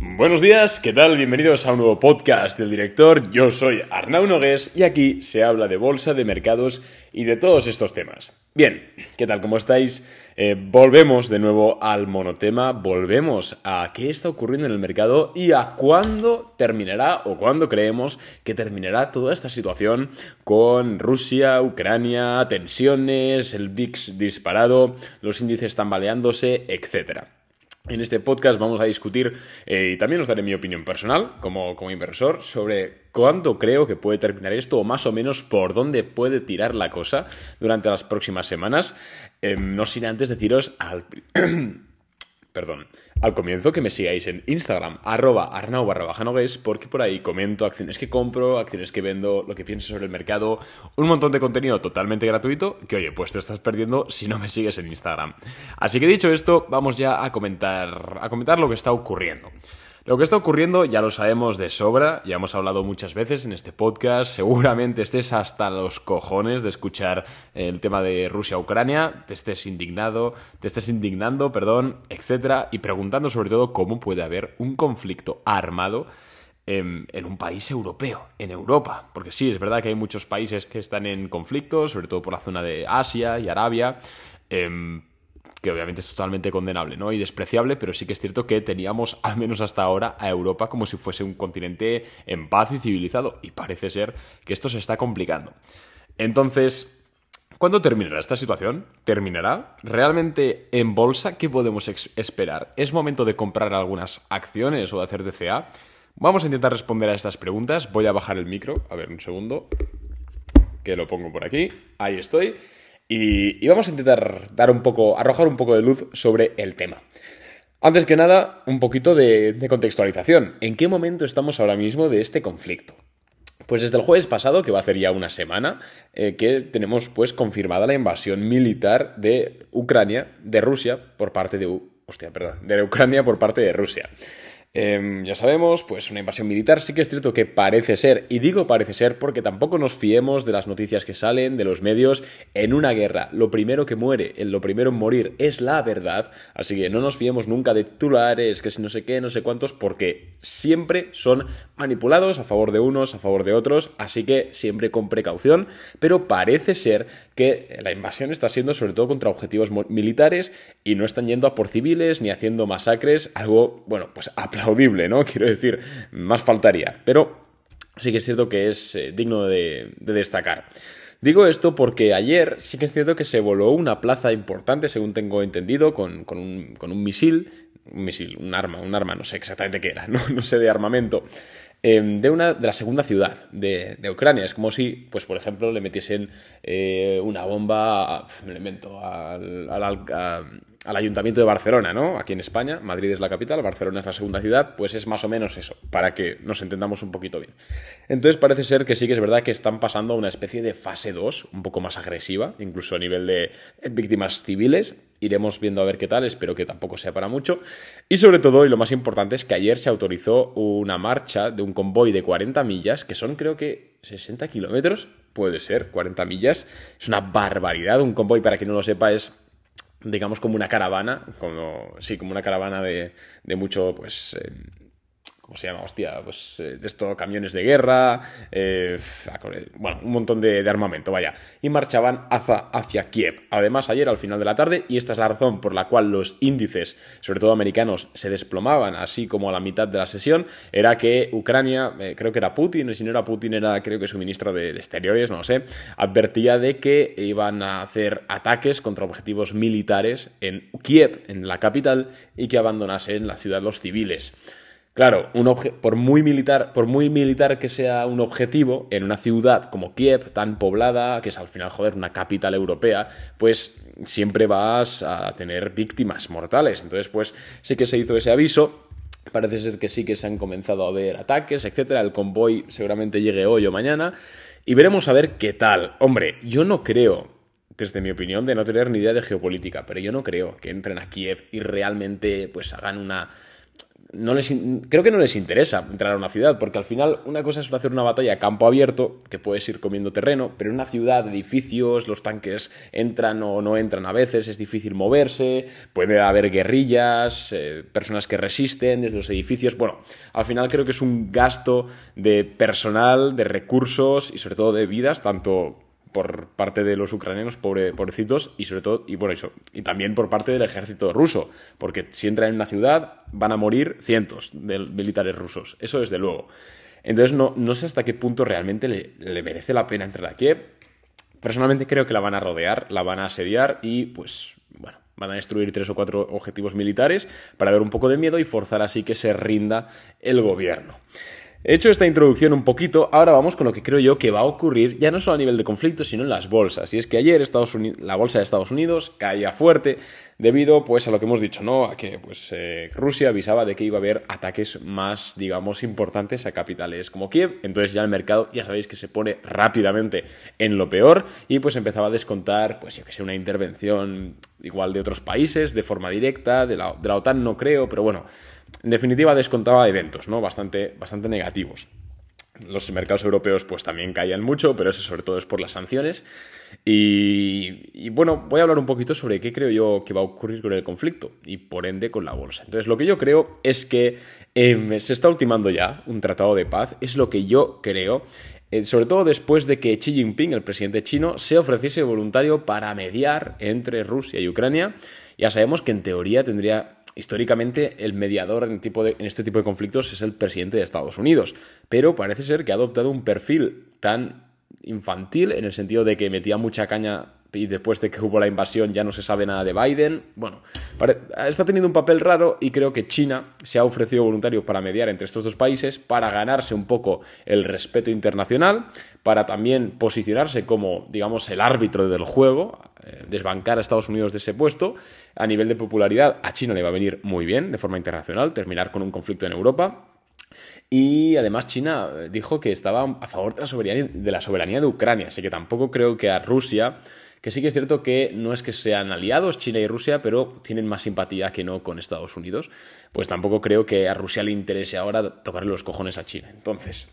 Buenos días, ¿qué tal? Bienvenidos a un nuevo podcast del director. Yo soy Arnau Nogués y aquí se habla de bolsa, de mercados y de todos estos temas. Bien, ¿qué tal? ¿Cómo estáis? Eh, volvemos de nuevo al monotema, volvemos a qué está ocurriendo en el mercado y a cuándo terminará o cuándo creemos que terminará toda esta situación con Rusia, Ucrania, tensiones, el VIX disparado, los índices tambaleándose, etcétera. En este podcast vamos a discutir eh, y también os daré mi opinión personal como, como inversor sobre cuándo creo que puede terminar esto o más o menos por dónde puede tirar la cosa durante las próximas semanas. Em, no sin antes deciros al... perdón, al comienzo que me sigáis en Instagram, arroba arnau barra porque por ahí comento acciones que compro, acciones que vendo, lo que pienso sobre el mercado, un montón de contenido totalmente gratuito que, oye, pues te estás perdiendo si no me sigues en Instagram. Así que dicho esto, vamos ya a comentar, a comentar lo que está ocurriendo. Lo que está ocurriendo ya lo sabemos de sobra, ya hemos hablado muchas veces en este podcast, seguramente estés hasta los cojones de escuchar el tema de Rusia-Ucrania, te estés indignado, te estés indignando, perdón, etcétera, y preguntando sobre todo cómo puede haber un conflicto armado en, un país europeo, en Europa. Porque sí, es verdad que hay muchos países que están en conflicto, sobre todo por la zona de Asia y Arabia. Em, que obviamente es totalmente condenable ¿no? y despreciable, pero sí que es cierto que teníamos, al menos hasta ahora, a Europa como si fuese un continente en paz y civilizado, y parece ser que esto se está complicando. Entonces, ¿Cuándo terminará esta situación? ¿Terminará? ¿Realmente en bolsa qué podemos esperar? ¿Es momento de comprar algunas acciones o de hacer DCA? Vamos a intentar responder a estas preguntas. Voy a bajar el micro. A ver, un segundo. Que lo pongo por aquí. Ahí estoy. Y, vamos a intentar dar un poco, arrojar un poco de luz sobre el tema. Antes que nada, un poquito de, contextualización. ¿En qué momento estamos ahora mismo de este conflicto? Pues desde el jueves pasado, que va a hacer ya una semana, eh, que tenemos pues confirmada la invasión militar de Ucrania, de Rusia, por parte de... Hostia, perdón, de Ucrania por parte de Rusia. Em, ya sabemos, pues una invasión militar sí que es cierto que parece ser, y digo parece ser porque tampoco nos fiemos de las noticias que salen, de los medios, en una guerra. Lo primero que muere, lo primero en morir es la verdad, así que no nos fiemos nunca de titulares, que si no sé qué, no sé cuántos, porque siempre son manipulados a favor de unos, a favor de otros, así que siempre con precaución, pero parece ser que la invasión está siendo sobre todo contra objetivos militares y no están yendo a por civiles ni haciendo masacres, algo, bueno, pues aplaudible, ¿no? Quiero decir, más faltaría, pero sí que es cierto que es eh, digno de, destacar. Digo esto porque ayer sí que es cierto que se voló una plaza importante, según tengo entendido, con, un, con un misil, un misil, un arma, un arma, no sé exactamente qué era, no, no sé de armamento, Em, de, una, de la segunda ciudad de, Ucrania. Es como si, pues por ejemplo, le metiesen eh, una bomba, me invento, al, al, ayuntamiento de Barcelona, ¿no? Aquí en España, Madrid es la capital, Barcelona es la segunda ciudad, pues es más o menos eso, para que nos entendamos un poquito bien. Entonces parece ser que sí que es verdad que están pasando a una especie de fase 2, un poco más agresiva, incluso a nivel de víctimas civiles, Iremos viendo a ver qué tal, espero que tampoco sea para mucho. Y sobre todo, y lo más importante, es que ayer se autorizó una marcha de un convoy de 40 millas, que son creo que 60 kilómetros, puede ser, 40 millas. Es una barbaridad. Un convoy, para quien no lo sepa, es digamos como una caravana, como, sí, como una caravana de, de mucho, pues... Eh, ¿Cómo se llama? Hostia, pues eh, de estos camiones de guerra, eh, bueno, un montón de, armamento, vaya. Y marchaban hacia, hacia, Kiev. Además, ayer al final de la tarde, y esta es la razón por la cual los índices, sobre todo americanos, se desplomaban, así como a la mitad de la sesión, era que Ucrania, eh, creo que era Putin, y si no era Putin, era creo que su ministro de, de Exteriores, no lo sé, advertía de que iban a hacer ataques contra objetivos militares en Kiev, en la capital, y que abandonasen la ciudad los civiles. Claro, un por, muy militar, por muy militar que sea un objetivo en una ciudad como Kiev, tan poblada, que es al final, joder, una capital europea, pues siempre vas a tener víctimas mortales. Entonces, pues sí que se hizo ese aviso. Parece ser que sí que se han comenzado a ver ataques, etcétera. El convoy seguramente llegue hoy o mañana. Y veremos a ver qué tal. Hombre, yo no creo, desde mi opinión, de no tener ni idea de geopolítica, pero yo no creo que entren a Kiev y realmente pues hagan una no les, creo que no les interesa entrar a una ciudad, porque al final una cosa es hacer una batalla a campo abierto, que puedes ir comiendo terreno, pero en una ciudad, edificios, los tanques entran o no entran a veces, es difícil moverse, puede haber guerrillas, eh, personas que resisten desde los edificios. Bueno, al final creo que es un gasto de personal, de recursos y sobre todo de vidas, tanto por parte de los ucranianos, pobre, pobrecitos, y sobre todo, y bueno, eso, y también por parte del ejército ruso, porque si entran en una ciudad van a morir cientos de militares rusos, eso desde luego. Entonces no, no sé hasta qué punto realmente le, merece la pena entrar a Kiev. Personalmente creo que la van a rodear, la van a asediar y pues bueno, van a destruir tres o cuatro objetivos militares para dar un poco de miedo y forzar así que se rinda el gobierno. He hecho esta introducción un poquito, ahora vamos con lo que creo yo que va a ocurrir, ya no solo a nivel de conflicto, sino en las bolsas. Y es que ayer Estados Unidos, la bolsa de Estados Unidos caía fuerte debido pues, a lo que hemos dicho, ¿no? A que pues, eh, Rusia avisaba de que iba a haber ataques más, digamos, importantes a capitales como Kiev. Entonces ya el mercado, ya sabéis que se pone rápidamente en lo peor y pues empezaba a descontar, pues yo que sé, una intervención igual de otros países de forma directa, de la, de la OTAN no creo, pero bueno en definitiva, descontaba eventos, ¿no? Bastante, bastante negativos. Los mercados europeos pues también caían mucho, pero eso sobre todo es por las sanciones. Y, bueno, voy a hablar un poquito sobre qué creo yo que va a ocurrir con el conflicto y por ende con la bolsa. Entonces, lo que yo creo es que em, se está ultimando ya un tratado de paz, es lo que yo creo. Eh, sobre todo después de que Xi Jinping, el presidente chino, se ofreciese voluntario para mediar entre Rusia y Ucrania. Ya sabemos que en teoría tendría históricamente el mediador en, este tipo de conflictos es el presidente de Estados Unidos, pero parece ser que ha adoptado un perfil tan infantil en el sentido de que metía mucha caña y después de que hubo la invasión ya no se sabe nada de Biden. Bueno, está teniendo un papel raro y creo que China se ha ofrecido voluntario para mediar entre estos dos países, para ganarse un poco el respeto internacional, para también posicionarse como, digamos, el árbitro del juego, eh, desbancar a Estados Unidos de ese puesto. A nivel de popularidad, a China le va a venir muy bien de forma internacional terminar con un conflicto en Europa. Y además China dijo que estaba a favor de la soberanía de, la soberanía de Ucrania, así que tampoco creo que a Rusia que sí que es cierto que no es que sean aliados China y Rusia, pero tienen más simpatía que no con Estados Unidos, pues tampoco creo que a Rusia le interese ahora tocarle los cojones a China. Entonces,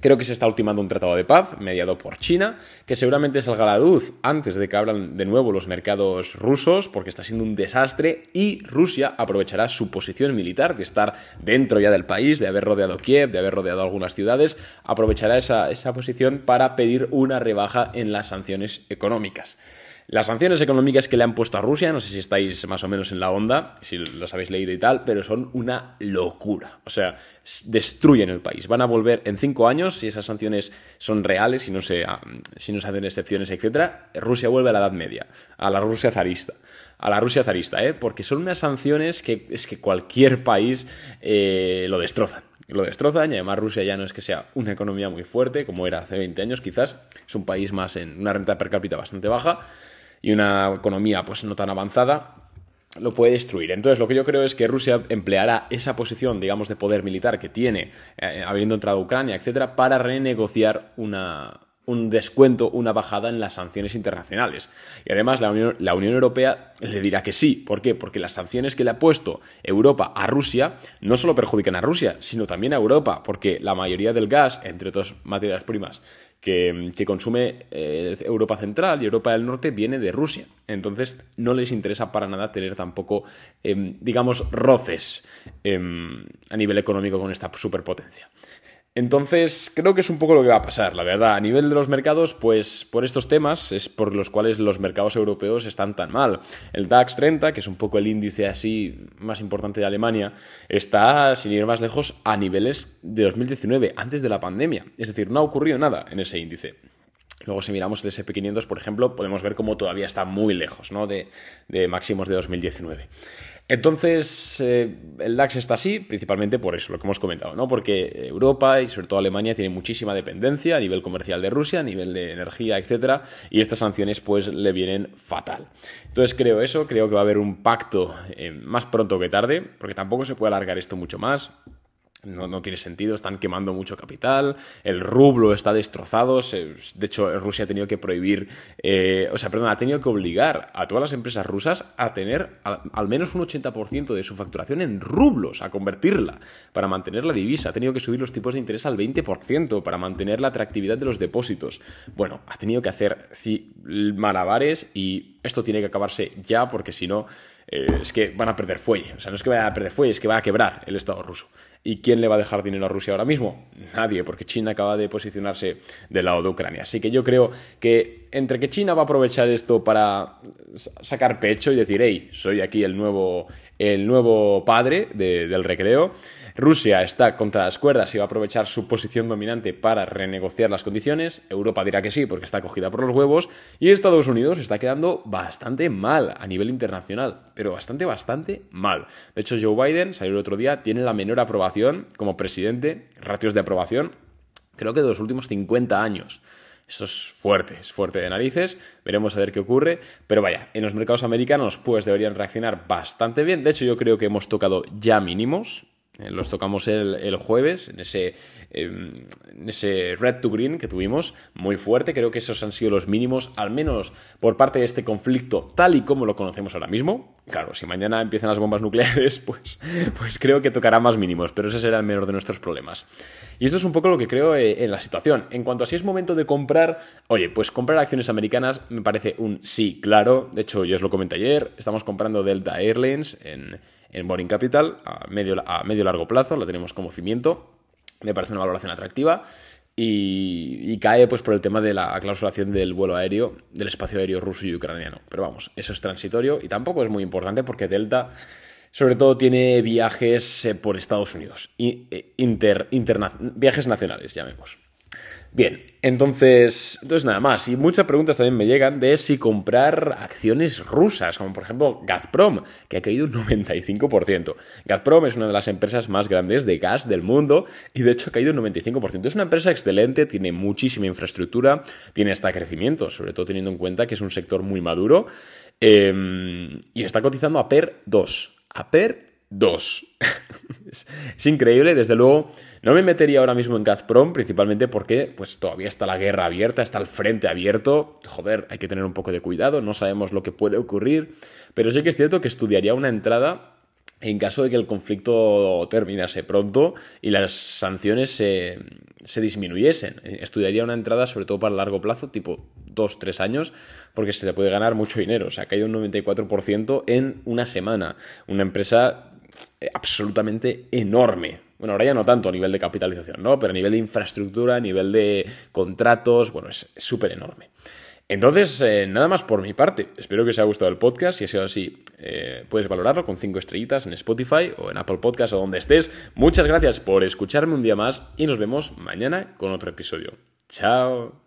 Creo que se está ultimando un tratado de paz mediado por China, que seguramente salga a la luz antes de que abran de nuevo los mercados rusos, porque está siendo un desastre, y Rusia aprovechará su posición militar de estar dentro ya del país, de haber rodeado Kiev, de haber rodeado algunas ciudades, aprovechará esa, esa posición para pedir una rebaja en las sanciones económicas. Las sanciones económicas que le han puesto a Rusia, no sé si estáis más o menos en la onda, si los habéis leído y tal, pero son una locura. O sea, destruyen el país. Van a volver en cinco años, si esas sanciones son reales, si no se, si no se hacen excepciones, etc. Rusia vuelve a la Edad Media, a la Rusia zarista. A la Rusia zarista, ¿eh? Porque son unas sanciones que es que cualquier país eh, lo destrozan lo destrozan y además Rusia ya no es que sea una economía muy fuerte como era hace 20 años quizás, es un país más en una renta per cápita bastante baja y una economía pues no tan avanzada, lo puede destruir. Entonces, lo que yo creo es que Rusia empleará esa posición, digamos, de poder militar que tiene, eh, habiendo entrado Ucrania, etcétera, para renegociar una, un descuento, una bajada en las sanciones internacionales. Y además la Unión, Europea le dirá que sí. ¿Por qué? Porque las sanciones que le ha puesto Europa a Rusia no solo perjudican a Rusia, sino también a Europa, porque la mayoría del gas, entre otras materias primas, que, consume eh, Europa Central y Europa del Norte viene de Rusia. Entonces no les interesa para nada tener tampoco, em, digamos, roces em, a nivel económico con esta superpotencia. Entonces, creo que es un poco lo que va a pasar, la verdad. A nivel de los mercados, pues por estos temas es por los cuales los mercados europeos están tan mal. El DAX 30, que es un poco el índice así más importante de Alemania, está, sin ir más lejos, a niveles de 2019, antes de la pandemia. Es decir, no ha ocurrido nada en ese índice. Luego, si miramos el SP500, por ejemplo, podemos ver cómo todavía está muy lejos ¿no? de, de máximos de 2019. Entonces, eh, el DAX está así principalmente por eso, lo que hemos comentado, ¿no? Porque Europa y sobre todo Alemania tienen muchísima dependencia a nivel comercial de Rusia, a nivel de energía, etcétera, y estas sanciones pues le vienen fatal. Entonces creo eso, creo que va a haber un pacto eh, más pronto que tarde, porque tampoco se puede alargar esto mucho más. No, tiene sentido, están quemando mucho capital, el rublo está destrozado, de hecho Rusia ha tenido que prohibir, eh, o sea, perdón, ha tenido que obligar a todas las empresas rusas a tener al, menos un 80% de su facturación en rublos, a convertirla para mantener la divisa, ha tenido que subir los tipos de interés al 20% para mantener la atractividad de los depósitos. Bueno, ha tenido que hacer malabares y esto tiene que acabarse ya porque si no eh, es que van a perder fuelle. O sea, no es que vayan a perder fuelle, es que va a quebrar el Estado ruso. ¿Y quién le va a dejar dinero a Rusia ahora mismo? Nadie, porque China acaba de posicionarse del lado de Ucrania. Así que yo creo que entre que China va a aprovechar esto para sacar pecho y decir, hey, soy aquí el nuevo, el nuevo padre del recreo, Rusia está contra las cuerdas y va a aprovechar su posición dominante para renegociar las condiciones. Europa dirá que sí porque está cogida por los huevos. Y Estados Unidos está quedando bastante mal a nivel internacional. Pero bastante, bastante mal. De hecho, Joe Biden salió el otro día, tiene la menor aprobación como presidente, ratios de aprobación, creo que de los últimos 50 años. Eso es fuerte, es fuerte de narices. Veremos a ver qué ocurre. Pero vaya, en los mercados americanos pues deberían reaccionar bastante bien. De hecho, yo creo que hemos tocado ya mínimos. Eh, los tocamos el, jueves en ese, em, en ese Red to Green que tuvimos, muy fuerte. Creo que esos han sido los mínimos, al menos por parte de este conflicto, tal y como lo conocemos ahora mismo. Claro, si mañana empiezan las bombas nucleares, pues, pues creo que tocará más mínimos, pero ese será el menor de nuestros problemas. Y esto es un poco lo que creo eh, en la situación. En cuanto a si es momento de comprar, oye, pues comprar acciones americanas me parece un sí, claro. De hecho, yo os lo comenté ayer, estamos comprando Delta Airlines en en Boring Capital a medio, a medio largo plazo, la tenemos como cimiento, me parece una valoración atractiva. Y, cae pues por el tema de la clausulación del vuelo aéreo, del espacio aéreo ruso y ucraniano. Pero vamos, eso es transitorio y tampoco es muy importante porque Delta sobre todo tiene viajes eh, por Estados Unidos, eh, inter, viajes nacionales, llamemos. Bien, entonces, entonces nada más. Y muchas preguntas también me llegan de si comprar acciones rusas, como por ejemplo Gazprom, que ha caído un 95%. Gazprom es una de las empresas más grandes de gas del mundo y de hecho ha caído un 95%. Es una empresa excelente, tiene muchísima infraestructura, tiene hasta crecimiento, sobre todo teniendo en cuenta que es un sector muy maduro em, y está cotizando a PER 2. A PER 2. es, increíble, desde luego. No me metería ahora mismo en Gazprom, principalmente porque pues, todavía está la guerra abierta, está el frente abierto. Joder, hay que tener un poco de cuidado, no sabemos lo que puede ocurrir. Pero sí que es cierto que estudiaría una entrada en caso de que el conflicto terminase pronto y las sanciones se, se, disminuyesen. Estudiaría una entrada sobre todo para largo plazo, tipo 2-3 años, porque se le puede ganar mucho dinero. O sea, ha caído un 94% en una semana. Una empresa eh, absolutamente enorme. Bueno, ahora ya no tanto a nivel de capitalización, ¿no? Pero a nivel de infraestructura, a nivel de contratos, bueno, es súper enorme. Entonces, eh, nada más por mi parte. Espero que os haya gustado el podcast. Si ha sido así, eh, puedes valorarlo con 5 estrellitas en Spotify o en Apple Podcast o donde estés. Muchas gracias por escucharme un día más y nos vemos mañana con otro episodio. Chao.